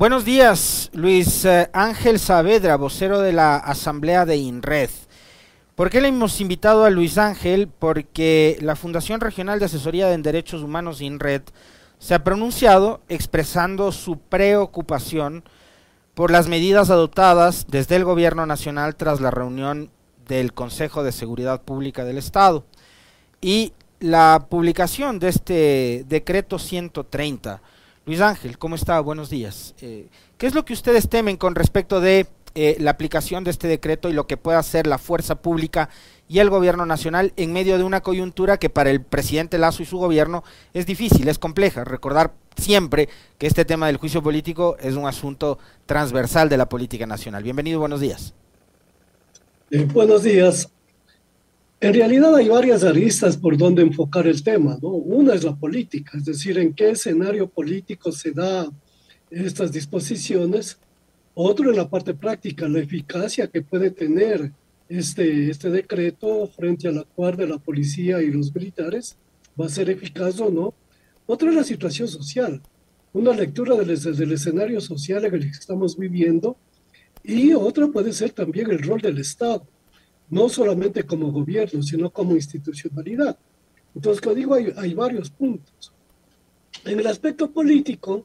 Buenos días, Luis eh, Ángel Saavedra, vocero de la Asamblea de INRED. ¿Por qué le hemos invitado a Luis Ángel? Porque la Fundación Regional de Asesoría en Derechos Humanos INRED se ha pronunciado expresando su preocupación por las medidas adoptadas desde el Gobierno Nacional tras la reunión del Consejo de Seguridad Pública del Estado y la publicación de este decreto 130 Luis Ángel, ¿cómo está? Buenos días. Eh, ¿Qué es lo que ustedes temen con respecto de eh, la aplicación de este decreto y lo que pueda hacer la fuerza pública y el gobierno nacional en medio de una coyuntura que para el presidente Lazo y su gobierno es difícil, es compleja? Recordar siempre que este tema del juicio político es un asunto transversal de la política nacional. Bienvenido, buenos días. Eh, buenos días. En realidad hay varias aristas por donde enfocar el tema, ¿no? Una es la política, es decir, en qué escenario político se da estas disposiciones. Otro es la parte práctica, la eficacia que puede tener este, este decreto frente al actuar de la policía y los militares, va a ser eficaz o no. Otra es la situación social, una lectura del, del escenario social en el que estamos viviendo y otra puede ser también el rol del Estado no solamente como gobierno, sino como institucionalidad. Entonces, como digo, hay, varios puntos. En el aspecto político,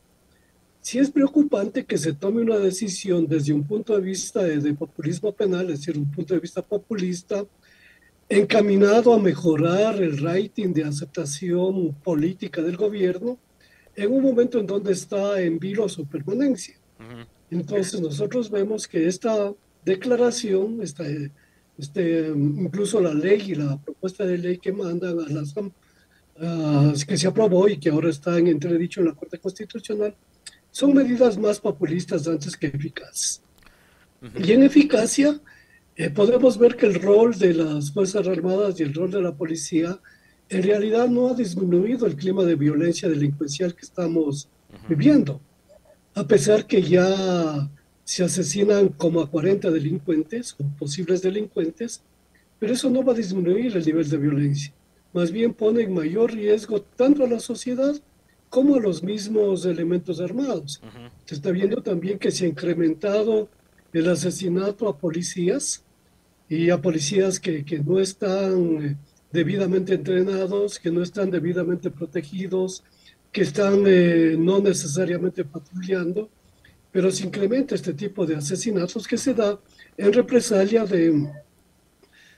sí es preocupante que se tome una decisión desde un punto de vista de, populismo penal, es decir, un punto de vista populista, encaminado a mejorar el rating de aceptación política del gobierno en un momento en donde está en vilo su permanencia. Entonces nosotros vemos que esta declaración, esta este, incluso la ley y la propuesta de ley que mandan a las que se aprobó y que ahora está en entredicho en la Corte Constitucional, son medidas más populistas antes que eficaces. Y en eficacia eh, podemos ver que el rol de las Fuerzas Armadas y el rol de la policía en realidad no ha disminuido el clima de violencia delincuencial que estamos viviendo, a pesar que ya se asesinan como a 40 delincuentes o posibles delincuentes, pero eso no va a disminuir el nivel de violencia. Más bien pone en mayor riesgo tanto a la sociedad como a los mismos elementos armados. Se está viendo también que se ha incrementado el asesinato a policías y a policías que, que no están eh, debidamente entrenados, que no están debidamente protegidos, que están eh, no necesariamente patrullando pero se incrementa este tipo de asesinatos que se da en represalia de,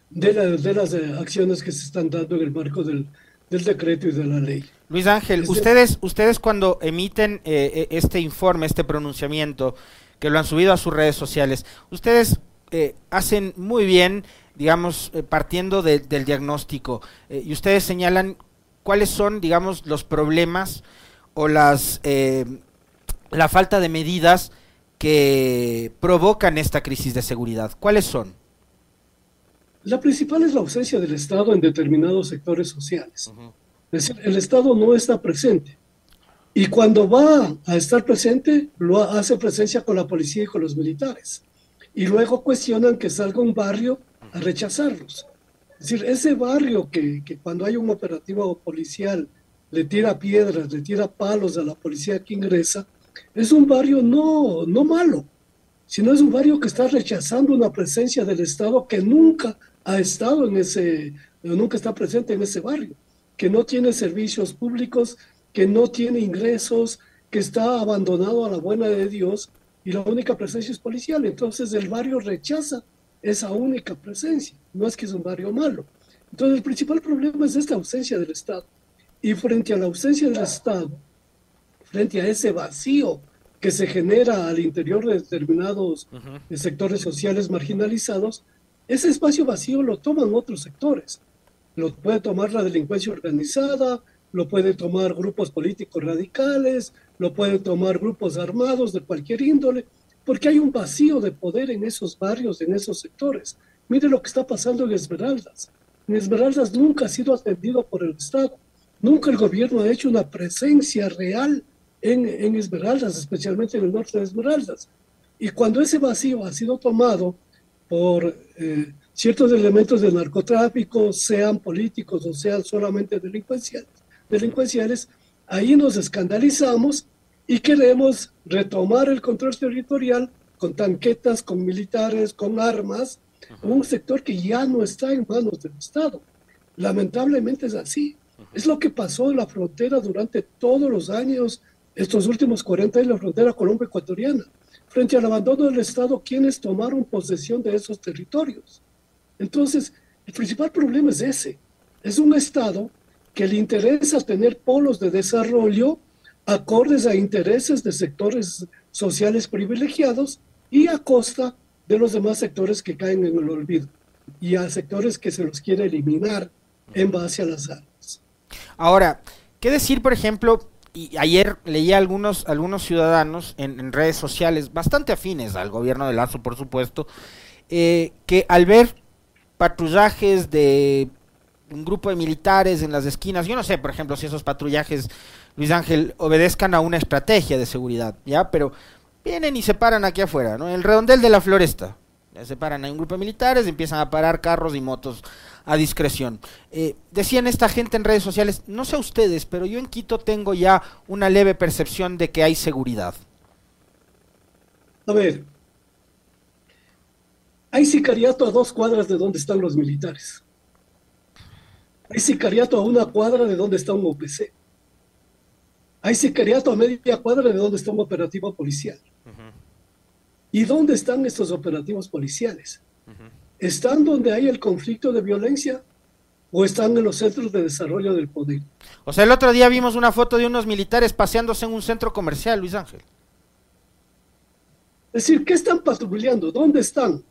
de, las eh, acciones que se están dando en el marco del, decreto y de la ley. Luis Ángel, ustedes, ustedes cuando emiten eh, eh, este informe, este pronunciamiento, que lo han subido a sus redes sociales, ustedes hacen muy bien, digamos, partiendo del diagnóstico, y ustedes señalan cuáles son, digamos, los problemas o las la falta de medidas que provocan esta crisis de seguridad. ¿Cuáles son? La principal es la ausencia del Estado en determinados sectores sociales. Es decir, el Estado no está presente. Y cuando va a estar presente, lo hace presencia con la policía y con los militares. Y luego cuestionan que salga un barrio a rechazarlos. Es decir, ese barrio que, que cuando hay un operativo policial le tira piedras, le tira palos a la policía que ingresa, es un barrio no, no malo, sino es un barrio que está rechazando una presencia del Estado que nunca ha estado en ese, nunca está presente en ese barrio, que no tiene servicios públicos, que no tiene ingresos, que está abandonado a la buena de Dios y la única presencia es policial. Entonces el barrio rechaza esa única presencia, no es que es un barrio malo. Entonces el principal problema es esta ausencia del Estado. Y frente a la ausencia del Estado, frente a ese vacío que se genera al interior de determinados sectores sociales marginalizados, ese espacio vacío lo toman otros sectores. Lo puede tomar la delincuencia organizada, lo puede tomar grupos políticos radicales, lo pueden tomar grupos armados de cualquier índole, porque hay un vacío de poder en esos barrios, en esos sectores. Mire lo que está pasando en Esmeraldas. En Esmeraldas nunca ha sido atendido por el Estado. Nunca el gobierno ha hecho una presencia real en, Esmeraldas, especialmente en el norte de Esmeraldas. Y cuando ese vacío ha sido tomado por eh, ciertos elementos del narcotráfico, sean políticos o sean solamente delincuenciales, delincuenciales, ahí nos escandalizamos y queremos retomar el control territorial con tanquetas, con militares, con armas, un sector que ya no está en manos del Estado. Lamentablemente es así. Es lo que pasó en la frontera durante todos los años, estos últimos 40 años, la frontera colombo-ecuatoriana. Frente al abandono del Estado, ¿quiénes tomaron posesión de esos territorios? Entonces, el principal problema es ese. Es un Estado que le interesa tener polos de desarrollo acordes a intereses de sectores sociales privilegiados y a costa de los demás sectores que caen en el olvido y a sectores que se los quiere eliminar en base a las armas. Ahora, ¿qué decir, por ejemplo? Y ayer leí a algunos, algunos ciudadanos en, redes sociales, bastante afines al gobierno de Lazo, por supuesto, eh, que al ver patrullajes de un grupo de militares en las esquinas, yo no sé, por ejemplo, si esos patrullajes Luis Ángel, obedezcan a una estrategia de seguridad, ¿ya? Pero vienen y se paran aquí afuera, ¿no? En el redondel de la floresta. se paran a un grupo de militares, empiezan a parar carros y motos a discreción. Eh, decían esta gente en redes sociales, no sé ustedes, pero yo en Quito tengo ya una leve percepción de que hay seguridad. A ver, hay sicariato a dos cuadras de donde están los militares. Hay sicariato a una cuadra de donde está un OPC. Hay sicariato a media cuadra de donde está un operativo policial. ¿Y dónde están estos operativos policiales? ¿Están donde hay el conflicto de violencia o están en los centros de desarrollo del poder? O sea, el otro día vimos una foto de unos militares paseándose en un centro comercial, Luis Ángel. Es decir, ¿qué están patrullando? ¿Dónde están?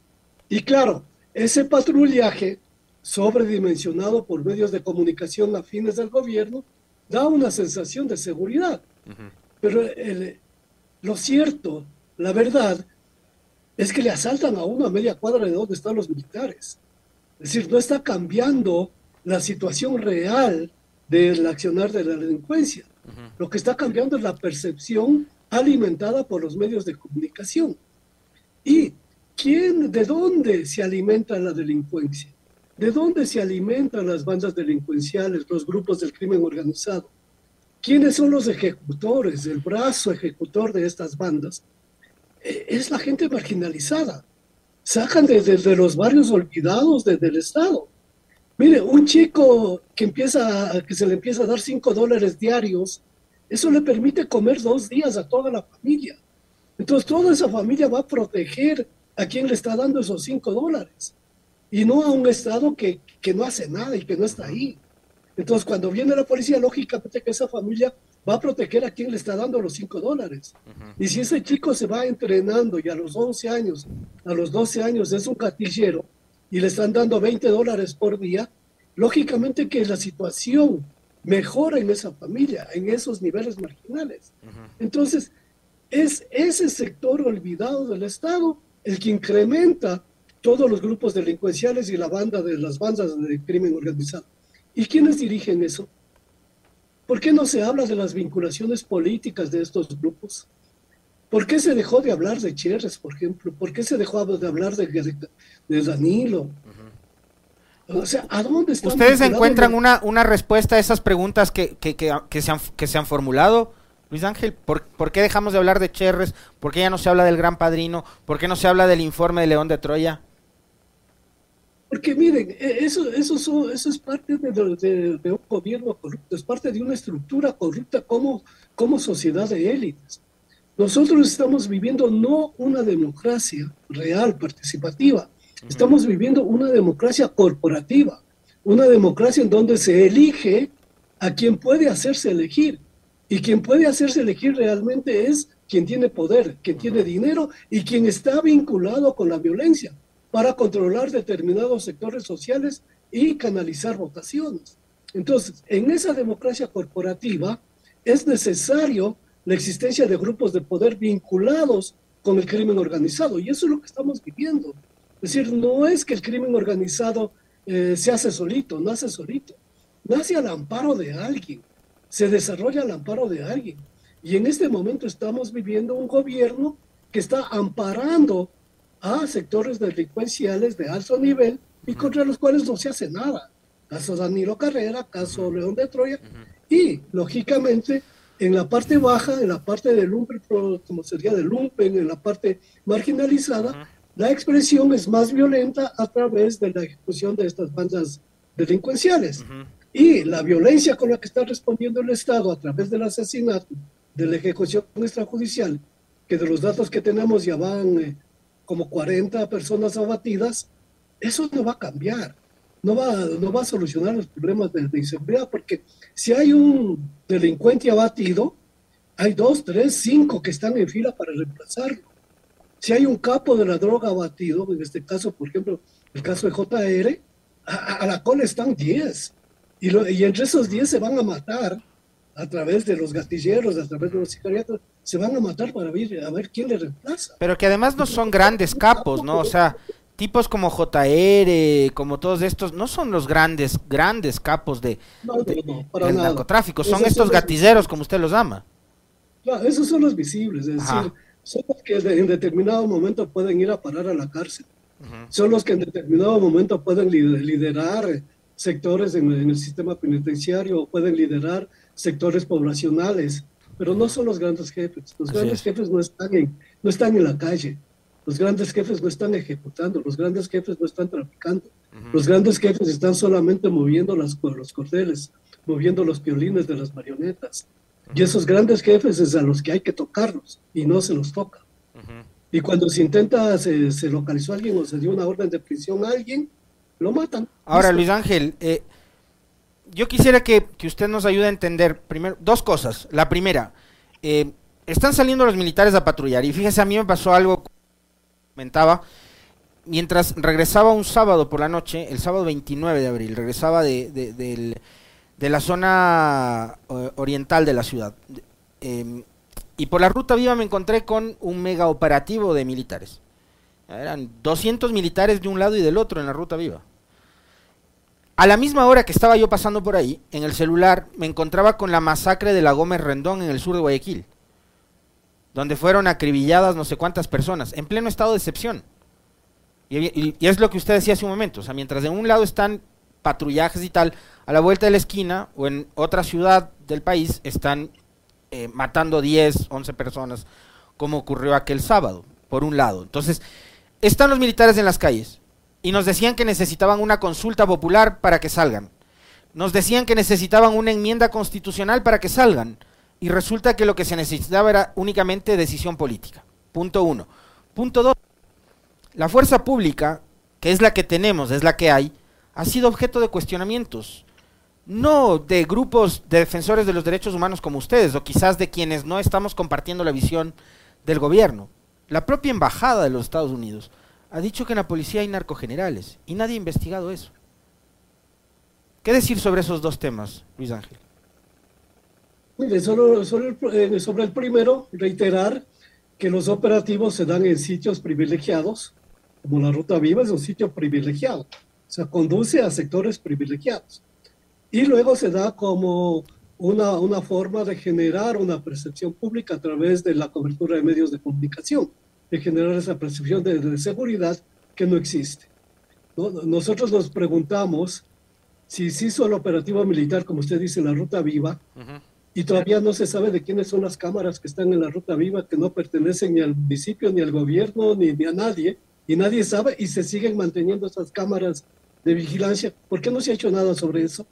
Y claro, ese patrullaje sobredimensionado por medios de comunicación afines del gobierno da una sensación de seguridad. Pero lo cierto, la verdad, es que le asaltan a uno a media cuadra de donde están los militares. Es decir, no está cambiando la situación real del accionar de la delincuencia. Lo que está cambiando es la percepción alimentada por los medios de comunicación. ¿Y quién, de dónde se alimenta la delincuencia? ¿De dónde se alimentan las bandas delincuenciales, los grupos del crimen organizado? ¿Quiénes son los ejecutores, el brazo ejecutor de estas bandas? E, es la gente marginalizada. Sacan desde los barrios olvidados desde el Estado. Mire, un chico que, empieza, que se le empieza a dar cinco dólares diarios, eso le permite comer dos días a toda la familia. Entonces, toda esa familia va a proteger a quien le está dando esos cinco dólares y no a un Estado que, no hace nada y que no está ahí. Entonces, cuando viene la policía, lógicamente que esa familia va a proteger a quien le está dando los 5 dólares. Y si ese chico se va entrenando y a los 11 años, a los 12 años es un gatillero y le están dando 20 dólares por día, lógicamente que la situación mejora en esa familia, en esos niveles marginales. Entonces, es ese sector olvidado del Estado el que incrementa todos los grupos delincuenciales y la banda de las bandas de crimen organizado. ¿Y quiénes dirigen eso? ¿Por qué no se habla de las vinculaciones políticas de estos grupos? ¿Por qué se dejó de hablar de Cherres, por ejemplo? ¿Por qué se dejó de hablar de, de Danilo? O sea, ¿a dónde están ¿Ustedes encuentran una, una respuesta a esas preguntas que, que, que, que, se han, que se han formulado? Luis Ángel, ¿por, ¿por, qué dejamos de hablar de Cherres? ¿Por qué ya no se habla del Gran Padrino? ¿Por qué no se habla del informe de León de Troya? Porque miren, e, eso, eso, eso es parte de, de, un gobierno corrupto, es parte de una estructura corrupta como, como sociedad de élites. Nosotros estamos viviendo no una democracia real, participativa, estamos viviendo una democracia corporativa, una democracia en donde se elige a quien puede hacerse elegir. Y quien puede hacerse elegir realmente es quien tiene poder, quien tiene dinero y quien está vinculado con la violencia para controlar determinados sectores sociales y canalizar votaciones. Entonces, en esa democracia corporativa es necesario la existencia de grupos de poder vinculados con el crimen organizado y eso es lo que estamos viviendo. Es decir, no es que el crimen organizado eh, se hace solito, nace solito, nace al amparo de alguien, se desarrolla al amparo de alguien. Y en este momento estamos viviendo un gobierno que está amparando a sectores delincuenciales de alto nivel y contra los cuales no se hace nada. Caso Danilo Carrera, caso León de Troya, y lógicamente en la parte baja, en la parte del lumpen, como sería del lumpen, en la parte marginalizada, la expresión es más violenta a través de la ejecución de estas bandas delincuenciales. Y la violencia con la que está respondiendo el Estado a través del asesinato, de la ejecución extrajudicial, que de los datos que tenemos ya van eh, como 40 personas abatidas, eso no va a cambiar, no va, no va a solucionar los problemas de, de inseguridad, porque si hay un delincuente abatido, hay dos, tres, cinco que están en fila para reemplazarlo. Si hay un capo de la droga abatido, en este caso, por ejemplo, el caso de JR, a, la cola están 10. Y, y entre esos 10 se van a matar a través de los gatilleros, a través de los sicariatos, se van a matar para ver, a ver quién le reemplaza. Pero que además no son grandes capos, ¿no? O sea, tipos como JR, como todos estos, no son los grandes, grandes capos de, del narcotráfico, son estos gatilleros como usted los ama. Claro, esos son los visibles, es decir, son los que en determinado momento pueden ir a parar a la cárcel. Son los que en determinado momento pueden liderar sectores en, el sistema penitenciario, pueden liderar sectores poblacionales, pero no son los grandes jefes. Los grandes jefes no están, en, no están en la calle. Los grandes jefes no están ejecutando, los grandes jefes no están traficando. Los grandes jefes están solamente moviendo las, los cordeles, moviendo los violines de las marionetas. Y esos grandes jefes es a los que hay que tocarlos y no se los toca. Y cuando se intenta, se, se, localizó a alguien o se dio una orden de prisión a alguien, lo matan. Ahora, Luis Ángel, eh, yo quisiera que, que, usted nos ayude a entender primero dos cosas. La primera, eh, están saliendo los militares a patrullar y fíjese, a mí me pasó algo, comentaba, mientras regresaba un sábado por la noche, el sábado 29 de abril, regresaba de, de, de la zona eh, oriental de la ciudad. Em, y por la ruta viva me encontré con un mega operativo de militares. Eran 200 militares de un lado y del otro en la ruta viva. A la misma hora que estaba yo pasando por ahí, en el celular me encontraba con la masacre de la Gómez Rendón en el sur de Guayaquil, donde fueron acribilladas no sé cuántas personas, en pleno estado de excepción. Y, es lo que usted decía hace un momento, o sea, mientras de un lado están patrullajes y tal, a la vuelta de la esquina o en otra ciudad del país están eh, matando 10, 11 personas, como ocurrió aquel sábado, por un lado. Entonces, están los militares en las calles y nos decían que necesitaban una consulta popular para que salgan. Nos decían que necesitaban una enmienda constitucional para que salgan. Y resulta que lo que se necesitaba era únicamente decisión política. Punto uno. Punto dos. La fuerza pública, que es la que tenemos, es la que hay, ha sido objeto de cuestionamientos, no de grupos de defensores de los derechos humanos como ustedes, o quizás de quienes no estamos compartiendo la visión del gobierno. La propia embajada de los Estados Unidos ha dicho que en la policía hay narcogenerales y nadie ha investigado eso. ¿Qué decir sobre esos dos temas, Luis Ángel? solo, eh, sobre el primero, reiterar que los operativos se dan en sitios privilegiados, como la Ruta Viva es un sitio privilegiado o sea, conduce a sectores privilegiados. Y luego se da como una, una forma de generar una percepción pública a través de la cobertura de medios de comunicación, de generar esa percepción de, seguridad que no existe. Nosotros nos preguntamos si se hizo el operativo militar, como usted dice, la Ruta Viva, y todavía no se sabe de quiénes son las cámaras que están en la Ruta Viva, que no pertenecen ni al municipio, ni al gobierno, ni, ni a nadie, y nadie sabe, y se siguen manteniendo esas cámaras de vigilancia. ¿Por qué no se ha hecho nada sobre eso?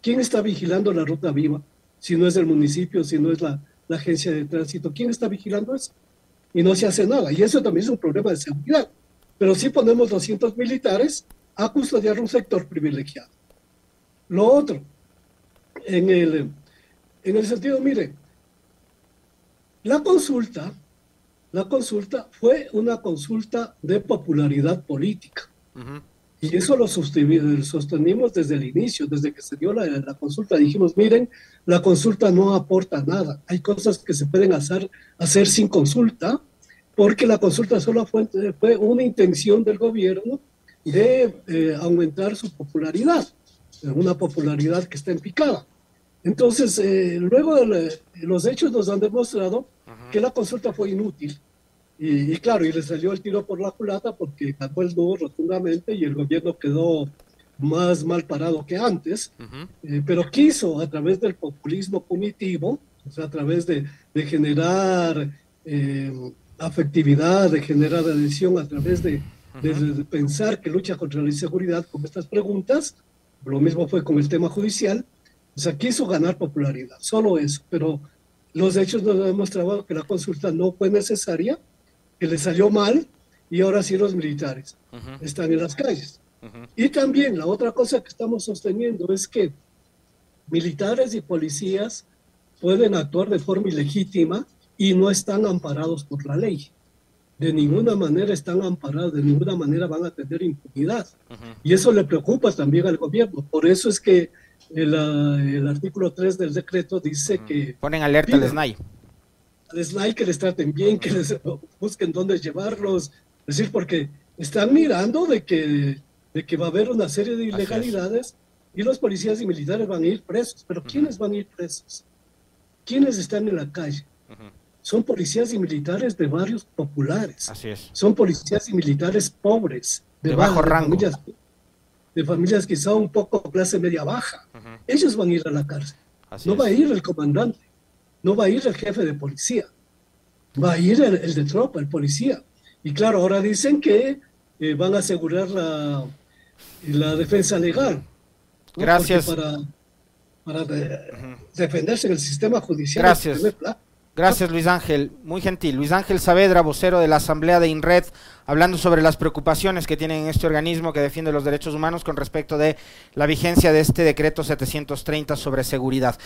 ¿Quién está vigilando la ruta viva? Si no es el municipio, si no es la, agencia de tránsito, ¿quién está vigilando eso? Y no se hace nada. Y eso también es un problema de seguridad. Pero sí ponemos 200 militares a custodiar un sector privilegiado. Lo otro, en el, en el sentido, mire, la consulta, la consulta fue una consulta de popularidad política. Y eso lo sostenimos desde el inicio, desde que se dio la, consulta. Dijimos, miren, la consulta no aporta nada. Hay cosas que se pueden hacer, hacer sin consulta, porque la consulta solo fue, fue una intención del gobierno de eh, aumentar su popularidad, una popularidad que está en picada. Entonces, eh, luego de los hechos nos han demostrado que la consulta fue inútil y, claro, y le salió el tiro por la culata porque ganó el no rotundamente y el gobierno quedó más mal parado que antes, eh, pero quiso a través del populismo punitivo o sea, a través de, generar eh, afectividad, de generar adhesión, a través de, pensar que lucha contra la inseguridad con estas preguntas. Lo mismo fue con el tema judicial. O sea, quiso ganar popularidad, solo eso, pero los hechos nos han demostrado que la consulta no fue necesaria, que le salió mal y ahora sí los militares están en las calles. Y también la otra cosa que estamos sosteniendo es que militares y policías pueden actuar de forma ilegítima y no están amparados por la ley. De ninguna manera están amparados, de ninguna manera van a tener impunidad. Y eso le preocupa también al gobierno. Por eso es que el, el artículo 3 del decreto dice que... Ponen alerta al SNAI. Al SNAI que les traten bien, que les busquen dónde llevarlos. Es decir, porque están mirando de que, de que va a haber una serie de ilegalidades y los policías y militares van a ir presos. Pero ¿quiénes van a ir presos? ¿Quiénes están en la calle? Son policías y militares de barrios populares. Así es. Son policías y militares pobres. De, bajo rango. Familias, de familias quizá un poco clase media baja. Ellos van a ir a la cárcel. no va a ir el comandante. No va a ir el jefe de policía. Va a ir el, de tropa, el policía. Y claro, ahora dicen que eh, van a asegurar la, la defensa legal. Gracias. Para, para defenderse en el sistema judicial. Gracias. Gracias Luis Ángel, muy gentil. Luis Ángel Saavedra, vocero de la Asamblea de INRED, hablando sobre las preocupaciones que tiene este organismo que defiende los derechos humanos con respecto de la vigencia de este decreto 730 sobre seguridad.